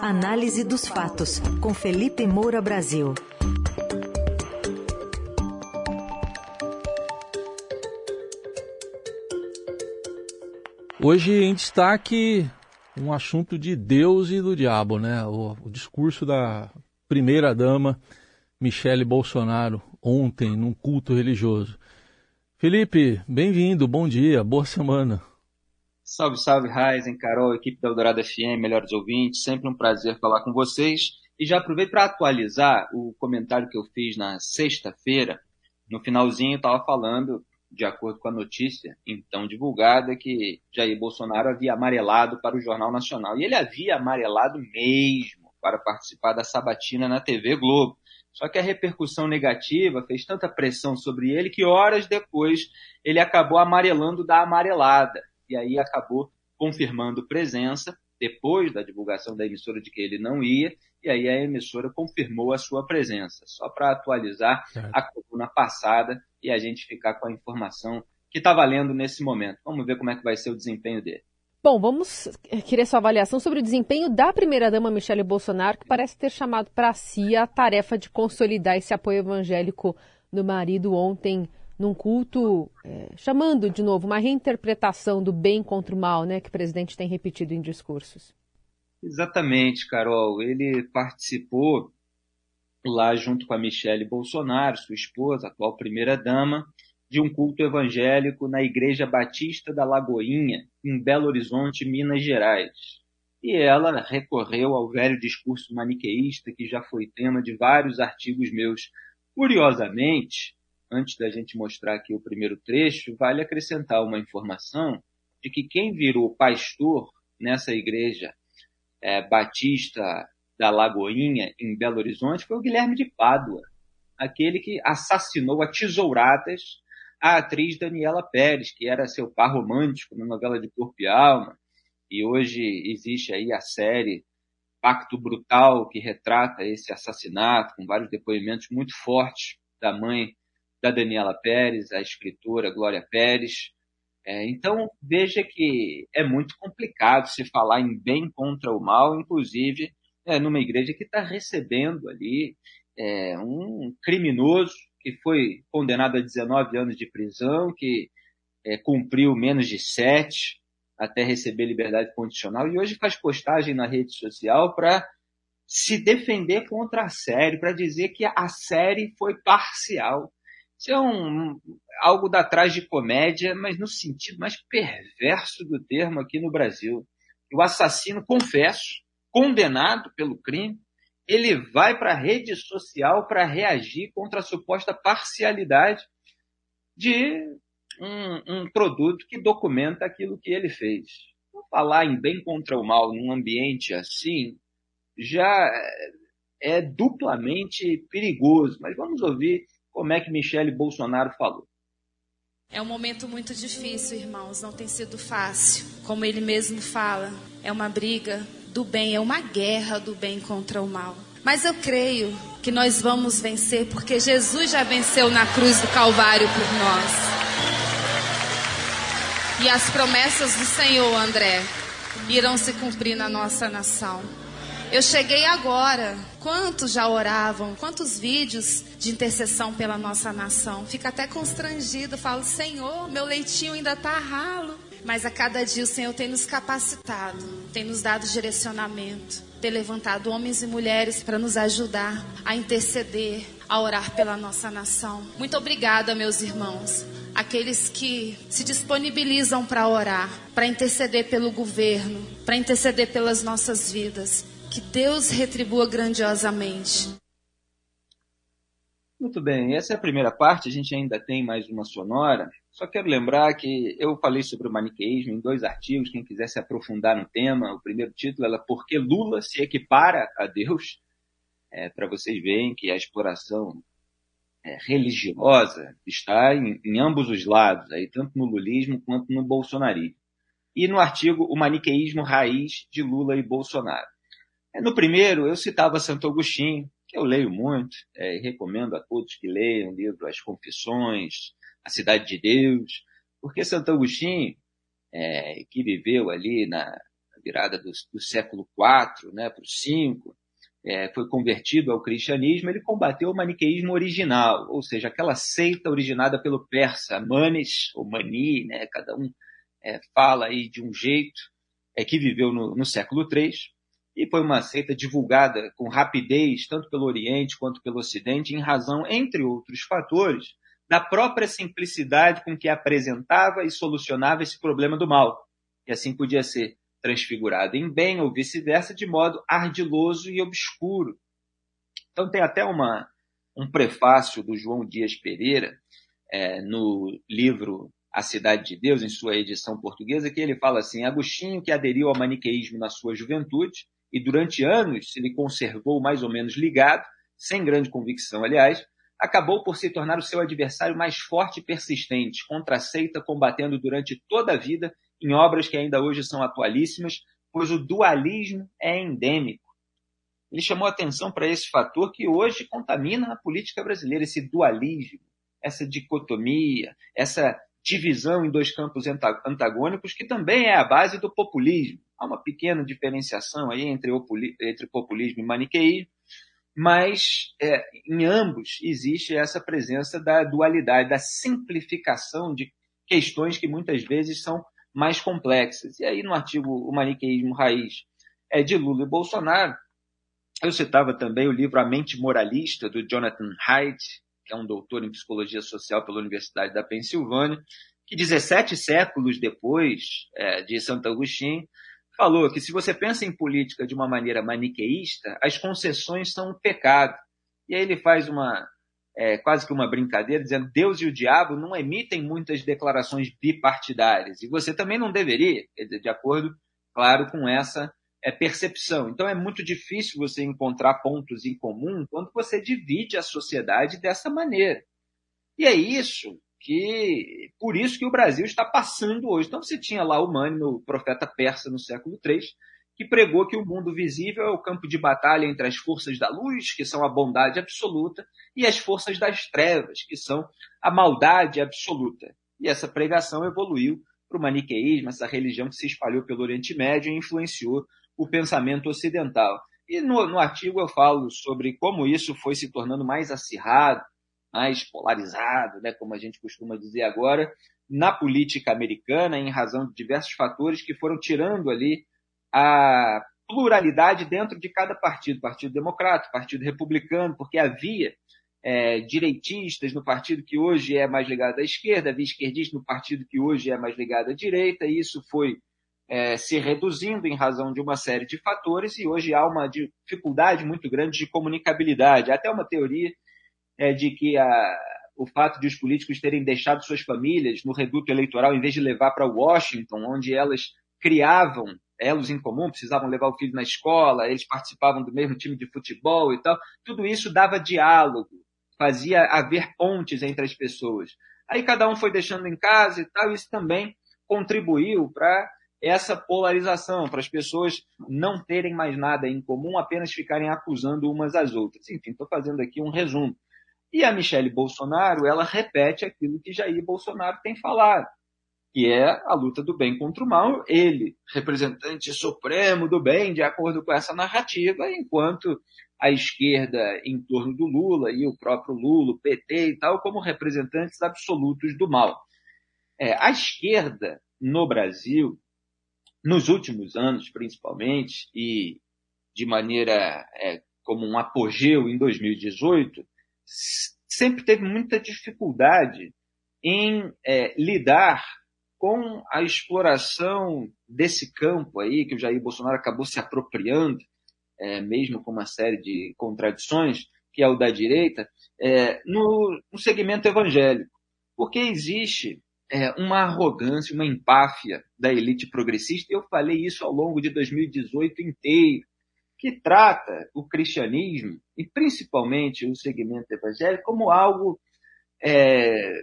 Análise dos fatos, com Felipe Moura Brasil. Hoje em destaque um assunto de Deus e do diabo, né? O, o discurso da primeira dama Michele Bolsonaro ontem num culto religioso. Felipe, bem-vindo, bom dia, boa semana. Salve, salve, Raizen, Carol, equipe da Eldorado FM, melhores ouvintes, sempre um prazer falar com vocês. E já aproveito para atualizar o comentário que eu fiz na sexta-feira. No finalzinho, estava falando, de acordo com a notícia então divulgada, que Jair Bolsonaro havia amarelado para o Jornal Nacional. E ele havia amarelado mesmo para participar da sabatina na TV Globo. Só que a repercussão negativa fez tanta pressão sobre ele que horas depois ele acabou amarelando da amarelada e aí acabou confirmando presença depois da divulgação da emissora de que ele não ia, e aí a emissora confirmou a sua presença, só para atualizar a coluna passada e a gente ficar com a informação que está valendo nesse momento. Vamos ver como é que vai ser o desempenho dele. Bom, vamos querer sua avaliação sobre o desempenho da primeira-dama Michele Bolsonaro, que parece ter chamado para si a tarefa de consolidar esse apoio evangélico do marido ontem num culto, é, chamando de novo uma reinterpretação do bem contra o mal, né, que o presidente tem repetido em discursos. Exatamente, Carol. Ele participou lá junto com a Michele Bolsonaro, sua esposa, atual primeira-dama, de um culto evangélico na Igreja Batista da Lagoinha, em Belo Horizonte, Minas Gerais. E ela recorreu ao velho discurso maniqueísta que já foi tema de vários artigos meus. Curiosamente, antes da gente mostrar aqui o primeiro trecho, vale acrescentar uma informação de que quem virou pastor nessa igreja é, batista da Lagoinha, em Belo Horizonte, foi o Guilherme de Pádua, aquele que assassinou a tesouradas a atriz Daniela Pérez, que era seu par romântico na novela de Corpo e Alma, e hoje existe aí a série Pacto Brutal, que retrata esse assassinato, com vários depoimentos muito fortes da mãe da Daniela Pérez, a escritora Glória Pérez. É, então, veja que é muito complicado se falar em bem contra o mal, inclusive é, numa igreja que está recebendo ali é, um criminoso que foi condenado a 19 anos de prisão, que é, cumpriu menos de sete até receber liberdade condicional, e hoje faz postagem na rede social para se defender contra a série, para dizer que a série foi parcial. Isso é um, algo da comédia, mas no sentido mais perverso do termo aqui no Brasil. O assassino, confesso, condenado pelo crime, ele vai para a rede social para reagir contra a suposta parcialidade de um, um, produto que documenta aquilo que ele fez. Falar em bem contra o mal num ambiente assim já é duplamente perigoso. Mas vamos ouvir como é que Michele Bolsonaro falou. É um momento muito difícil, irmãos, não tem sido fácil. Como ele mesmo fala, é uma briga do bem, é uma guerra do bem contra o mal. Mas eu creio que nós vamos vencer porque Jesus já venceu na cruz do Calvário por nós. E as promessas do Senhor, André, irão se cumprir na nossa nação. Eu cheguei agora. Quantos já oravam? Quantos vídeos de intercessão pela nossa nação? Fica até constrangido. Falo, Senhor, meu leitinho ainda está ralo. Mas a cada dia o Senhor tem nos capacitado, tem nos dado direcionamento, tem levantado homens e mulheres para nos ajudar a interceder, a orar pela nossa nação. Muito obrigada, meus irmãos aqueles que se disponibilizam para orar, para interceder pelo governo, para interceder pelas nossas vidas. Que Deus retribua grandiosamente. Muito bem, essa é a primeira parte, a gente ainda tem mais uma sonora. Só quero lembrar que eu falei sobre o maniqueísmo em dois artigos, quem quiser se aprofundar no tema. O primeiro título é Por que Lula se equipara a Deus? É, Para vocês verem que a exploração é, religiosa está em, em, ambos os lados, aí, tanto no lulismo quanto no bolsonarismo. E no artigo O Maniqueísmo Raiz de Lula e Bolsonaro. É, no primeiro, eu citava Santo Agostinho, que eu leio muito, é, e recomendo a todos que leiam o livro As Confissões, A Cidade de Deus, porque Santo Agostinho, é, que viveu ali na virada do, do século IV né, para o V, é, foi convertido ao cristianismo, ele combateu o maniqueísmo original, ou seja, aquela seita originada pelo persa, Manes, ou Mani, né, cada um é, fala aí de um jeito, é, que viveu no, no século III, e foi uma seita divulgada com rapidez, tanto pelo Oriente quanto pelo Ocidente, em razão, entre outros fatores, da própria simplicidade com que apresentava e solucionava esse problema do mal. E assim podia ser transfigurado em bem ou vice-versa, de modo ardiloso e obscuro. Então tem até uma, um prefácio do João Dias Pereira é, no livro A Cidade de Deus, em sua edição portuguesa, que ele fala assim: Agostinho, que aderiu ao maniqueísmo na sua juventude e durante anos se lhe conservou mais ou menos ligado, sem grande convicção, aliás, acabou por se tornar o seu adversário mais forte e persistente, contra a seita, combatendo durante toda a vida em obras que ainda hoje são atualíssimas, pois o dualismo é endêmico. Ele chamou atenção para esse fator que hoje contamina a política brasileira, esse dualismo, essa dicotomia, essa divisão em dois campos antagônicos, que também é a base do populismo. Há uma pequena diferenciação aí entre, entre populismo e maniqueísmo, mas é, em ambos existe essa presença da dualidade, da simplificação de questões que muitas vezes são mais complexas. E aí, no artigo O Maniqueísmo Raiz é, de Lula e Bolsonaro, eu citava também o livro A Mente Moralista, do Jonathan Haidt, que é um doutor em psicologia social pela Universidade da Pensilvânia, que 17 séculos depois é, de Santo Agostinho, falou que se você pensa em política de uma maneira maniqueísta, as concessões são um pecado. E aí ele faz uma é, quase que uma brincadeira, dizendo Deus e o diabo não emitem muitas declarações bipartidárias. E você também não deveria, de acordo, claro, com essa é, percepção. Então é muito difícil você encontrar pontos em comum quando você divide a sociedade dessa maneira. E é isso que por isso que o Brasil está passando hoje. Então você tinha lá o Mani, o profeta persa no século III, que pregou que o mundo visível é o campo de batalha entre as forças da luz, que são a bondade absoluta, e as forças das trevas, que são a maldade absoluta. E essa pregação evoluiu para o maniqueísmo, essa religião que se espalhou pelo Oriente Médio e influenciou o pensamento ocidental. E no, no artigo eu falo sobre como isso foi se tornando mais acirrado, mais polarizado, né, como a gente costuma dizer agora, na política americana, em razão de diversos fatores que foram tirando ali a pluralidade dentro de cada partido, Partido Democrata, Partido Republicano, porque havia é, direitistas no partido que hoje é mais ligado à esquerda, havia esquerdistas no partido que hoje é mais ligado à direita, e isso foi é, se reduzindo em razão de uma série de fatores, e hoje há uma dificuldade muito grande de comunicabilidade. Até uma teoria é, de que a, o fato de os políticos terem deixado suas famílias no reduto eleitoral, em vez de levar para Washington, onde elas criavam elos em comum, precisavam levar o filho na escola, eles participavam do mesmo time de futebol e tal, tudo isso dava diálogo, fazia haver pontes entre as pessoas. Aí cada um foi deixando em casa e tal, isso também contribuiu para essa polarização, para as pessoas não terem mais nada em comum, apenas ficarem acusando umas às outras. Enfim, estou fazendo aqui um resumo. E a Michelle Bolsonaro, ela repete aquilo que Jair Bolsonaro tem falado, que é a luta do bem contra o mal. Ele, representante supremo do bem, de acordo com essa narrativa, enquanto a esquerda em torno do Lula e o próprio Lula, o PT e tal, como representantes absolutos do mal. É, a esquerda no Brasil, nos últimos anos principalmente, e de maneira é, como um apogeu em 2018, sempre teve muita dificuldade em é, lidar com a exploração desse campo aí, que o Jair Bolsonaro acabou se apropriando, é, mesmo com uma série de contradições, que é o da direita, é, no, no, segmento evangélico. Porque existe é, uma arrogância, uma empáfia da elite progressista, eu falei isso ao longo de 2018 inteiro que trata o cristianismo, e principalmente o segmento evangélico, como algo. É,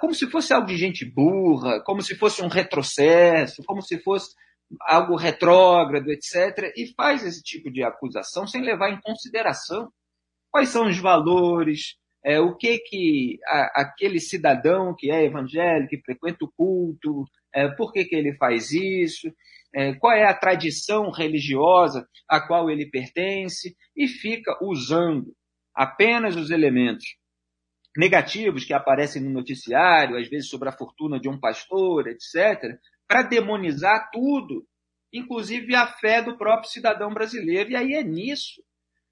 como se fosse algo de gente burra, como se fosse um retrocesso, como se fosse algo retrógrado, etc. E faz esse tipo de acusação sem levar em consideração quais são os valores, é, o que que a, aquele cidadão que é evangélico, que frequenta o culto, é, por que, que ele faz isso, é, qual é a tradição religiosa a qual ele pertence, e fica usando apenas os elementos negativos que aparecem no noticiário, às vezes sobre a fortuna de um pastor, etc., para demonizar tudo, inclusive a fé do próprio cidadão brasileiro. E aí é nisso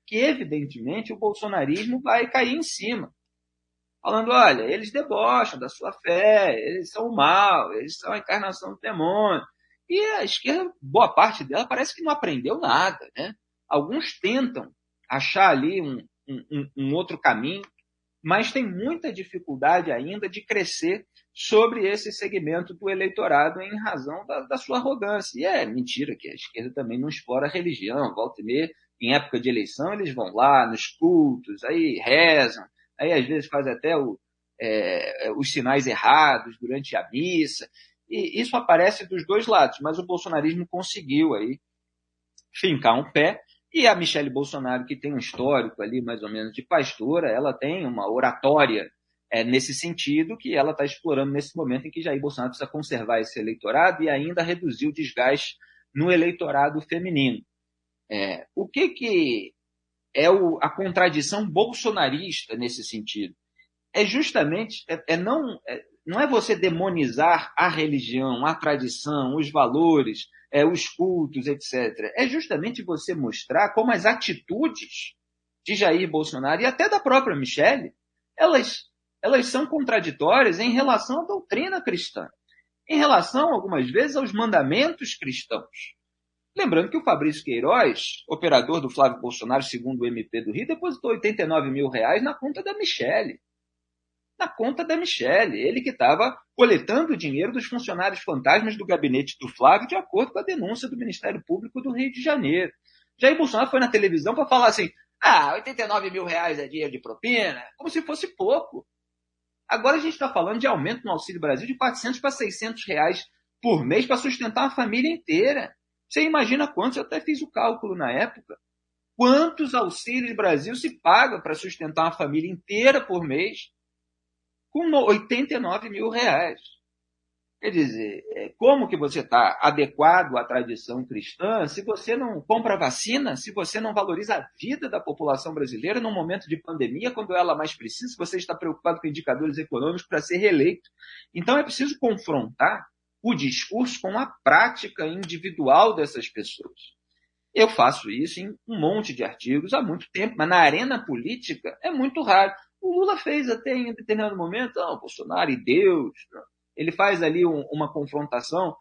que, evidentemente, o bolsonarismo vai cair em cima. Falando, olha, eles debocham da sua fé, eles são o mal, eles são a encarnação do demônio. E a esquerda, boa parte dela, parece que não aprendeu nada. Né? Alguns tentam achar ali um, um, um outro caminho, mas tem muita dificuldade ainda de crescer sobre esse segmento do eleitorado em razão da, da, sua arrogância. E é mentira que a esquerda também não explora a religião, volta e meia, em época de eleição, eles vão lá nos cultos, aí rezam, aí às vezes faz até o, é, os sinais errados durante a missa. E isso aparece dos dois lados, mas o bolsonarismo conseguiu aí fincar um pé e a Michelle Bolsonaro, que tem um histórico ali, mais ou menos, de pastora, ela tem uma oratória é, nesse sentido que ela está explorando nesse momento em que Jair Bolsonaro precisa conservar esse eleitorado e ainda reduzir o desgaste no eleitorado feminino. É, o que, que é o, a contradição bolsonarista nesse sentido? É justamente, é, é não, é, não é você demonizar a religião, a tradição, os valores, é, os cultos, etc. É justamente você mostrar como as atitudes de Jair Bolsonaro e até da própria Michelle, elas, elas são contraditórias em relação à doutrina cristã, em relação, algumas vezes, aos mandamentos cristãos. Lembrando que o Fabrício Queiroz, operador do Flávio Bolsonaro, segundo o MP do Rio, depositou 89 mil reais na conta da Michelle na conta da Michelle, ele que estava coletando o dinheiro dos funcionários fantasmas do gabinete do Flávio, de acordo com a denúncia do Ministério Público do Rio de Janeiro. Jair Bolsonaro foi na televisão para falar assim: ah, 89 mil reais é dinheiro de propina, como se fosse pouco. Agora a gente está falando de aumento no Auxílio Brasil de 400 para 600 reais por mês para sustentar a família inteira. Você imagina quantos? Eu até fiz o cálculo na época. Quantos auxílios Brasil se paga para sustentar uma família inteira por mês? Com 89 mil reais. Quer dizer, é, como que você está adequado à tradição cristã se você não compra vacina, se você não valoriza a vida da população brasileira num momento de pandemia, quando ela mais precisa, se você está preocupado com indicadores econômicos para ser reeleito. Então é preciso confrontar o discurso com a prática individual dessas pessoas. Eu faço isso em um monte de artigos há muito tempo, mas na arena política é muito raro. O Lula fez até em determinado momento, oh, Bolsonaro e Deus. Ele faz ali um, uma confrontação,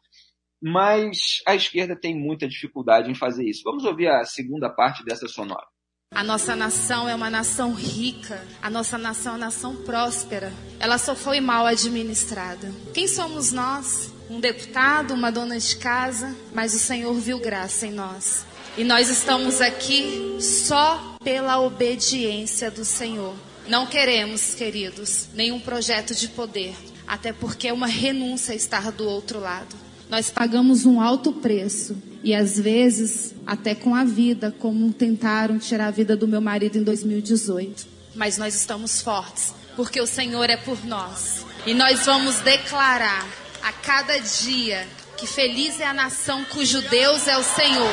mas a esquerda tem muita dificuldade em fazer isso. Vamos ouvir a segunda parte dessa sonora. A nossa nação é uma nação rica, a nossa nação é uma nação próspera. Ela só foi mal administrada. Quem somos nós? Um deputado, uma dona de casa, mas o Senhor viu graça em nós. E nós estamos aqui só pela obediência do Senhor. Não queremos, queridos, nenhum projeto de poder, até porque é uma renúncia estar do outro lado. Nós pagamos um alto preço e às vezes até com a vida, como tentaram tirar a vida do meu marido em 2018. Mas nós estamos fortes, porque o Senhor é por nós. E nós vamos declarar a cada dia que feliz é a nação cujo Deus é o Senhor.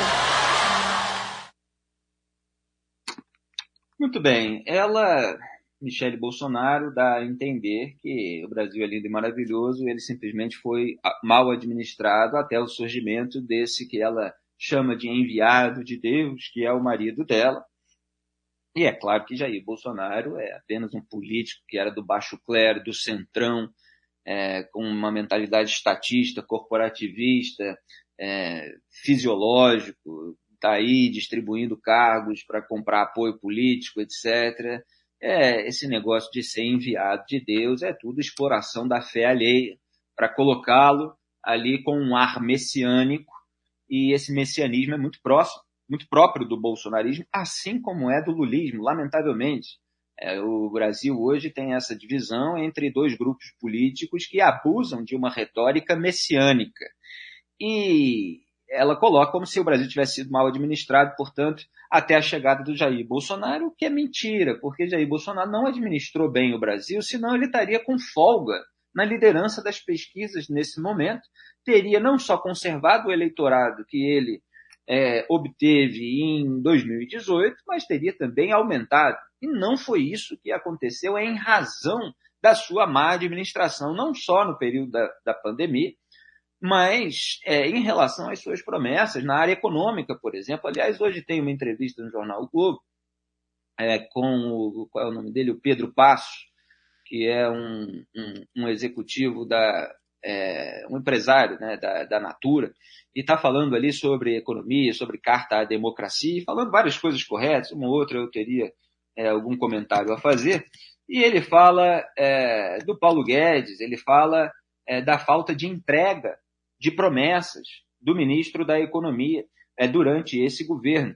Muito bem, ela Michele Bolsonaro dá a entender que o Brasil é lindo e maravilhoso, ele simplesmente foi mal administrado até o surgimento desse que ela chama de enviado de Deus, que é o marido dela. E é claro que Jair Bolsonaro é apenas um político que era do baixo clero, do centrão, é, com uma mentalidade estatista, corporativista, é, fisiológico, está aí distribuindo cargos para comprar apoio político, etc é, esse negócio de ser enviado de Deus é tudo exploração da fé alheia, para colocá-lo ali com um ar messiânico, e esse messianismo é muito próximo, muito próprio do bolsonarismo, assim como é do lulismo, lamentavelmente. É, o Brasil hoje tem essa divisão entre dois grupos políticos que abusam de uma retórica messiânica. E ela coloca como se o Brasil tivesse sido mal administrado, portanto, até a chegada do Jair Bolsonaro, o que é mentira, porque Jair Bolsonaro não administrou bem o Brasil, senão ele estaria com folga na liderança das pesquisas nesse momento, teria não só conservado o eleitorado que ele é, obteve em 2018, mas teria também aumentado. E não foi isso que aconteceu em razão da sua má administração, não só no período da, da pandemia, mas é, em relação às suas promessas na área econômica, por exemplo. Aliás, hoje tem uma entrevista no Jornal o Globo é, com o, qual é o nome dele? O Pedro Passos, que é um, um, um executivo da, é, um empresário né, da, da Natura, e está falando ali sobre economia, sobre carta à democracia, falando várias coisas corretas, uma ou outra eu teria é, algum comentário a fazer, e ele fala é, do Paulo Guedes, ele fala é, da falta de entrega de promessas do ministro da Economia é, durante esse governo.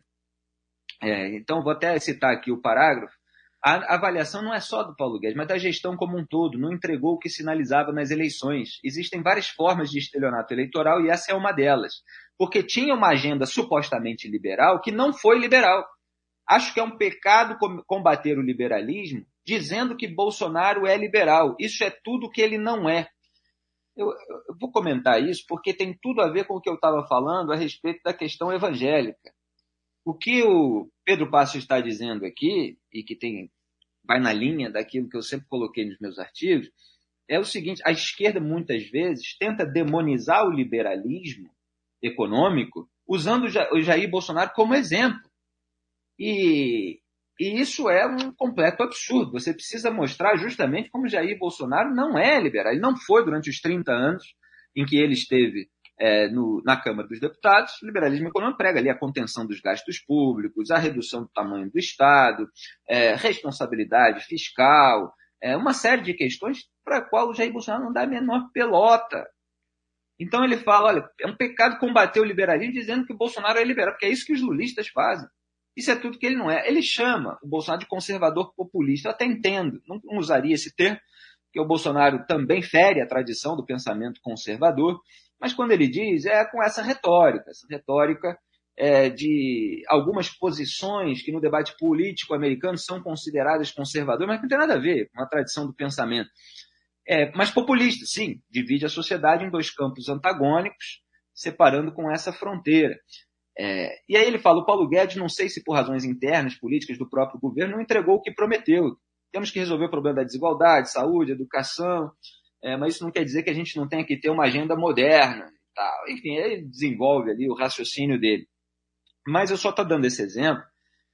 É, então, vou até citar aqui o parágrafo. A avaliação não é só do Paulo Guedes, mas da gestão como um todo. Não entregou o que sinalizava nas eleições. Existem várias formas de estelionato eleitoral e essa é uma delas. Porque tinha uma agenda supostamente liberal que não foi liberal. Acho que é um pecado combater o liberalismo dizendo que Bolsonaro é liberal. Isso é tudo que ele não é. Eu, eu, vou comentar isso porque tem tudo a ver com o que eu estava falando a respeito da questão evangélica. O que o Pedro Passos está dizendo aqui, e que tem vai na linha daquilo que eu sempre coloquei nos meus artigos, é o seguinte: a esquerda muitas vezes tenta demonizar o liberalismo econômico usando o Jair Bolsonaro como exemplo. E, e isso é um completo absurdo. Você precisa mostrar justamente como Jair Bolsonaro não é liberal. Ele não foi durante os 30 anos em que ele esteve é, no, na Câmara dos Deputados, o liberalismo econômico prega ali a contenção dos gastos públicos, a redução do tamanho do Estado, é, responsabilidade fiscal, é, uma série de questões para a qual o Jair Bolsonaro não dá a menor pelota. Então ele fala, olha, é um pecado combater o liberalismo dizendo que o Bolsonaro é liberal, porque é isso que os lulistas fazem. Isso é tudo que ele não é. Ele chama o Bolsonaro de conservador populista. Eu até entendo, não usaria esse termo, que o Bolsonaro também fere a tradição do pensamento conservador, mas quando ele diz, é com essa retórica, essa retórica é, de algumas posições que no debate político americano são consideradas conservadoras, mas que não tem nada a ver com a tradição do pensamento. É, mas populista, sim, divide a sociedade em dois campos antagônicos, separando com essa fronteira. É, e aí ele fala, o Paulo Guedes, não sei se por razões internas, políticas do próprio governo, não entregou o que prometeu. Temos que resolver o problema da desigualdade, saúde, educação, é, mas isso não quer dizer que a gente não tenha que ter uma agenda moderna. Enfim, ele desenvolve ali o raciocínio dele. Mas eu só estou dando esse exemplo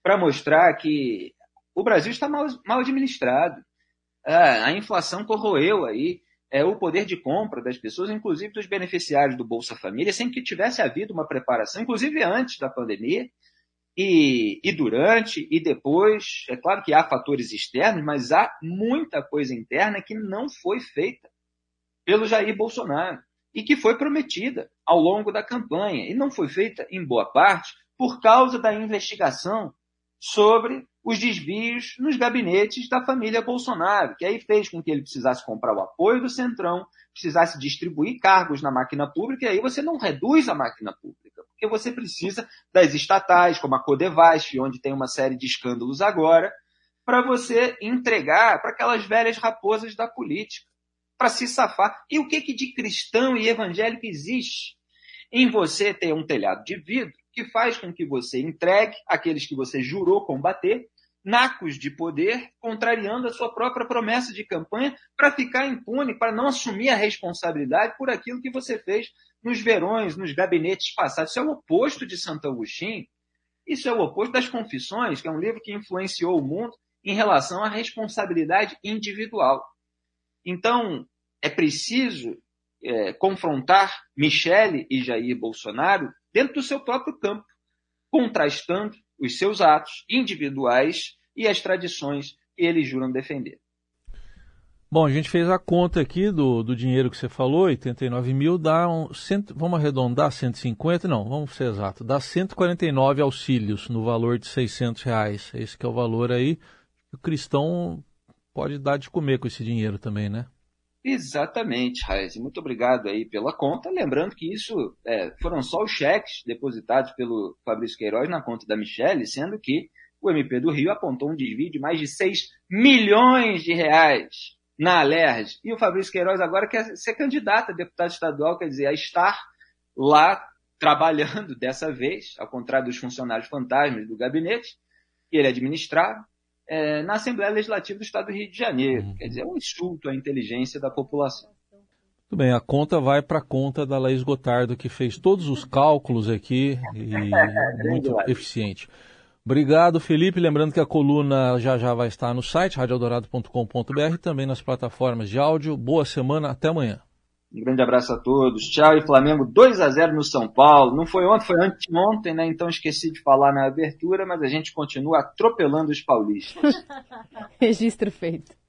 para mostrar que o Brasil está mal, mal administrado. É, a inflação corroeu aí é, o poder de compra das pessoas, inclusive dos beneficiários do Bolsa Família, sem que tivesse havido uma preparação, inclusive antes da pandemia, e, e, durante e depois. É claro que há fatores externos, mas há muita coisa interna que não foi feita pelo Jair Bolsonaro e que foi prometida ao longo da campanha e não foi feita, em boa parte, por causa da investigação sobre os desvios nos gabinetes da família Bolsonaro, que aí fez com que ele precisasse comprar o apoio do Centrão, precisasse distribuir cargos na máquina pública, e aí você não reduz a máquina pública, porque você precisa das estatais, como a Codevasf, onde tem uma série de escândalos agora, para você entregar para aquelas velhas raposas da política para se safar. E o que, que de cristão e evangélico existe em você ter um telhado de vidro que faz com que você entregue aqueles que você jurou combater, nacos de poder, contrariando a sua própria promessa de campanha para ficar impune, para não assumir a responsabilidade por aquilo que você fez nos verões, nos gabinetes passados. Isso é o oposto de Santo Agostinho. Isso é o oposto das Confissões, que é um livro que influenciou o mundo em relação à responsabilidade individual. Então, é preciso é, confrontar Michele e Jair Bolsonaro dentro do seu próprio campo, contrastando os seus atos individuais e as tradições que eles juram defender. Bom, a gente fez a conta aqui do, do dinheiro que você falou, 89 mil, dá um, cento, vamos arredondar 150? Não, vamos ser exato, dá 149 auxílios no valor de 600 reais. Esse que é o valor aí. O cristão pode dar de comer com esse dinheiro também, né? Exatamente, Raiz. Muito obrigado aí pela conta. Lembrando que isso é, foram só os cheques depositados pelo Fabrício Queiroz na conta da Michelle, sendo que o MP do Rio apontou um desvio de mais de 6 milhões de reais na Alerj. E o Fabrício Queiroz agora quer ser candidato a deputado estadual, quer dizer, a estar lá trabalhando dessa vez, ao contrário dos funcionários fantasmas do gabinete, que ele administrava, é, na Assembleia Legislativa do Estado do Rio de Janeiro. Uhum. Quer dizer, é um insulto à inteligência da população. Muito bem, a conta vai para a conta da Laís Gotardo, que fez todos os cálculos aqui e muito eficiente. Obrigado, Felipe. Lembrando que a coluna já já vai estar no site radioeldorado.com.br também nas plataformas de áudio. Boa semana, até amanhã. Um grande abraço a todos. Tchau. E Flamengo 2 a 0 no São Paulo. Não foi ontem, foi anteontem, né? Então esqueci de falar na abertura, mas a gente continua atropelando os paulistas. Registro feito.